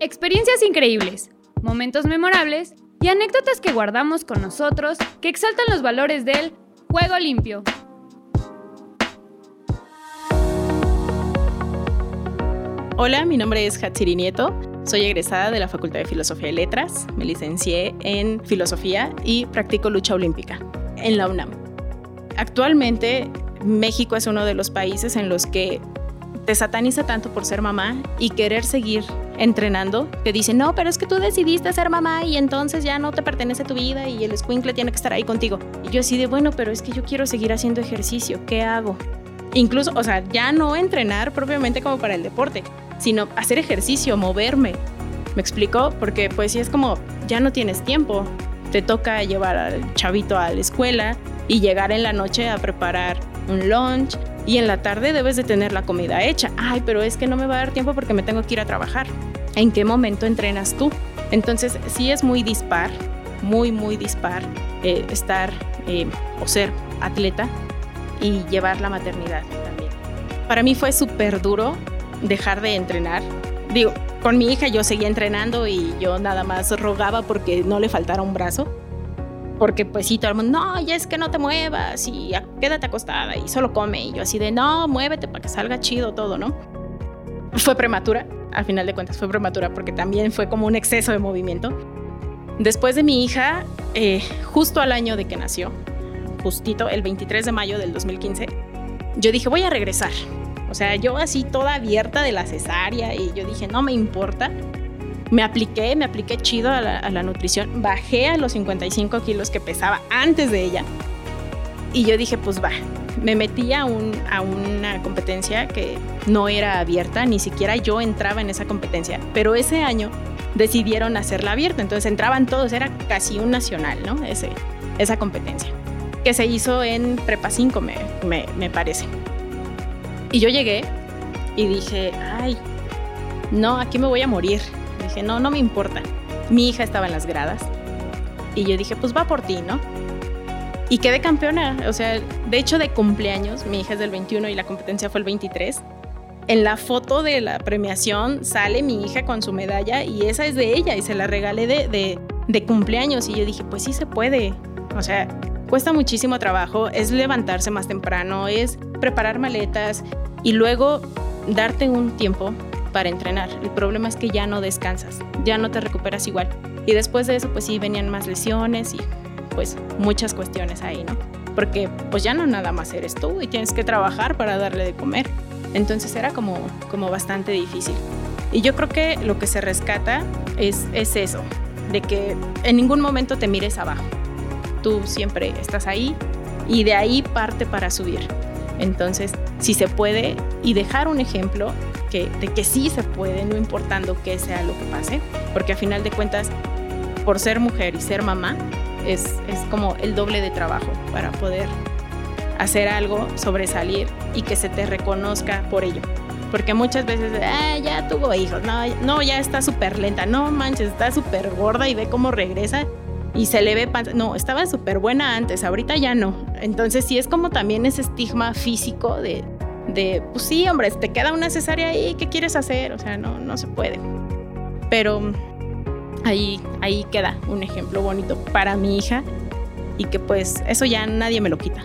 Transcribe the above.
Experiencias increíbles, momentos memorables y anécdotas que guardamos con nosotros que exaltan los valores del juego limpio. Hola, mi nombre es Hatsiri Nieto. Soy egresada de la Facultad de Filosofía y Letras. Me licencié en Filosofía y practico lucha olímpica en la UNAM. Actualmente, México es uno de los países en los que te sataniza tanto por ser mamá y querer seguir entrenando, que dice, no, pero es que tú decidiste ser mamá y entonces ya no te pertenece tu vida y el squinkle tiene que estar ahí contigo. Y yo así de, bueno, pero es que yo quiero seguir haciendo ejercicio, ¿qué hago? Incluso, o sea, ya no entrenar propiamente como para el deporte, sino hacer ejercicio, moverme. ¿Me explico? Porque pues si es como, ya no tienes tiempo, te toca llevar al chavito a la escuela y llegar en la noche a preparar un lunch y en la tarde debes de tener la comida hecha. Ay, pero es que no me va a dar tiempo porque me tengo que ir a trabajar. ¿En qué momento entrenas tú? Entonces sí es muy dispar, muy, muy dispar eh, estar eh, o ser atleta y llevar la maternidad también. Para mí fue súper duro dejar de entrenar. Digo, con mi hija yo seguía entrenando y yo nada más rogaba porque no le faltara un brazo. Porque pues sí, todo el mundo, no, ya es que no te muevas y quédate acostada y solo come. Y yo así de, no, muévete para que salga chido todo, ¿no? Fue prematura, al final de cuentas fue prematura porque también fue como un exceso de movimiento. Después de mi hija, eh, justo al año de que nació, justito el 23 de mayo del 2015, yo dije, voy a regresar. O sea, yo así toda abierta de la cesárea y yo dije, no me importa. Me apliqué, me apliqué chido a la, nutrición. Bajé a los 55 kilos que pesaba antes de ella. Y yo dije, pues va, me metí a, un, a, una competencia que no era abierta, ni siquiera yo entraba en esa competencia, pero ese año decidieron hacerla abierta, entonces entraban todos, era casi un nacional, ¿no? Ese, esa competencia, que se hizo en Prepa 5, me, me, me parece. Y yo llegué y dije, ay, no, aquí me voy a morir. Dije, no, no me importa. Mi hija estaba en las gradas y yo dije, pues va por ti, ¿no? Y quedé campeona, o sea, de hecho de cumpleaños, mi hija es del 21 y la competencia fue el 23. En la foto de la premiación sale mi hija con su medalla y esa es de ella y se la regalé de, de, de cumpleaños y yo dije, pues sí se puede. O sea, cuesta muchísimo trabajo, es levantarse más temprano, es preparar maletas y luego darte un tiempo entrenar. El problema es que ya no descansas, ya no te recuperas igual. Y después de eso, pues sí, venían más lesiones y pues muchas cuestiones ahí, ¿no? Porque pues ya no nada más eres tú y tienes que trabajar para darle de comer. Entonces era como, como bastante difícil. Y yo creo que lo que se rescata es, es eso, de que en ningún momento te mires abajo. Tú siempre estás ahí y de ahí parte para subir. Entonces, si se puede y dejar un ejemplo que, de que sí se puede, no importando qué sea lo que pase, porque a final de cuentas, por ser mujer y ser mamá, es, es como el doble de trabajo para poder hacer algo, sobresalir y que se te reconozca por ello. Porque muchas veces, ah, ya tuvo hijos, no, no ya está súper lenta, no manches, está súper gorda y ve cómo regresa y se le ve panza. No, estaba súper buena antes, ahorita ya no. Entonces sí es como también ese estigma físico de, de, pues sí, hombre, te queda una cesárea ahí, ¿qué quieres hacer? O sea, no, no se puede. Pero ahí, ahí queda un ejemplo bonito para mi hija y que pues eso ya nadie me lo quita.